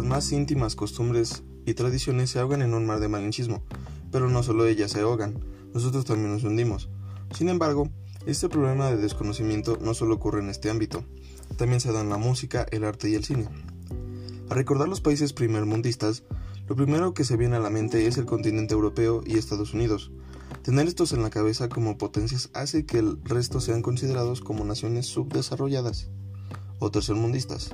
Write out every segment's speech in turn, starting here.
más íntimas costumbres y tradiciones se ahogan en un mar de malinchismo, pero no solo ellas se ahogan, nosotros también nos hundimos. Sin embargo, este problema de desconocimiento no solo ocurre en este ámbito, también se da en la música, el arte y el cine. Al recordar los países primermundistas, lo primero que se viene a la mente es el continente europeo y Estados Unidos. Tener estos en la cabeza como potencias hace que el resto sean considerados como naciones subdesarrolladas o tercermundistas.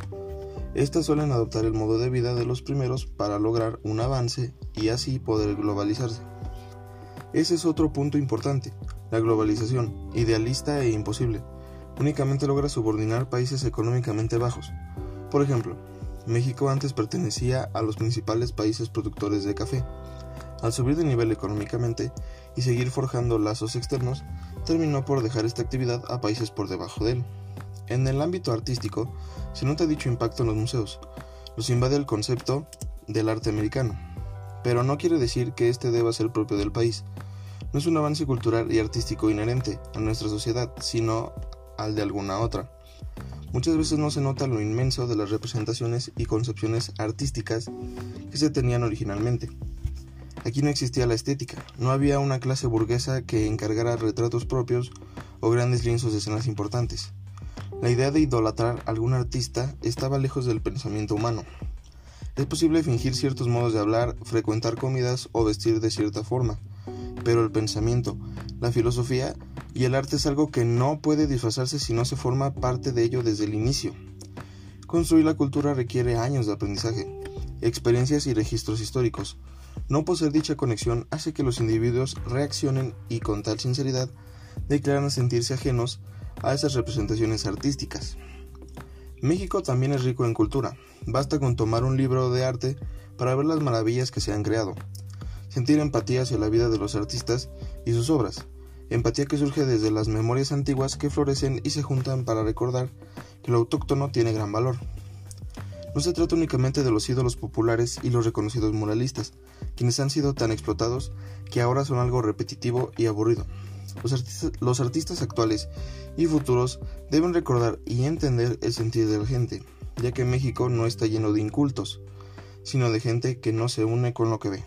Estas suelen adoptar el modo de vida de los primeros para lograr un avance y así poder globalizarse. Ese es otro punto importante. La globalización, idealista e imposible, únicamente logra subordinar países económicamente bajos. Por ejemplo, México antes pertenecía a los principales países productores de café. Al subir de nivel económicamente y seguir forjando lazos externos, terminó por dejar esta actividad a países por debajo de él. En el ámbito artístico, se nota dicho impacto en los museos. Los invade el concepto del arte americano, pero no quiere decir que este deba ser propio del país. No es un avance cultural y artístico inherente a nuestra sociedad, sino al de alguna otra. Muchas veces no se nota lo inmenso de las representaciones y concepciones artísticas que se tenían originalmente. Aquí no existía la estética, no había una clase burguesa que encargara retratos propios o grandes lienzos de escenas importantes. La idea de idolatrar a algún artista estaba lejos del pensamiento humano. Es posible fingir ciertos modos de hablar, frecuentar comidas o vestir de cierta forma, pero el pensamiento, la filosofía y el arte es algo que no puede disfrazarse si no se forma parte de ello desde el inicio. Construir la cultura requiere años de aprendizaje, experiencias y registros históricos. No poseer dicha conexión hace que los individuos reaccionen y con tal sinceridad declaran sentirse ajenos a esas representaciones artísticas. México también es rico en cultura. Basta con tomar un libro de arte para ver las maravillas que se han creado. Sentir empatía hacia la vida de los artistas y sus obras. Empatía que surge desde las memorias antiguas que florecen y se juntan para recordar que lo autóctono tiene gran valor. No se trata únicamente de los ídolos populares y los reconocidos muralistas, quienes han sido tan explotados que ahora son algo repetitivo y aburrido. Los artistas, actuales y futuros deben recordar y entender el sentido de la gente, ya que México no está lleno de incultos, sino de gente que no se une con lo que ve.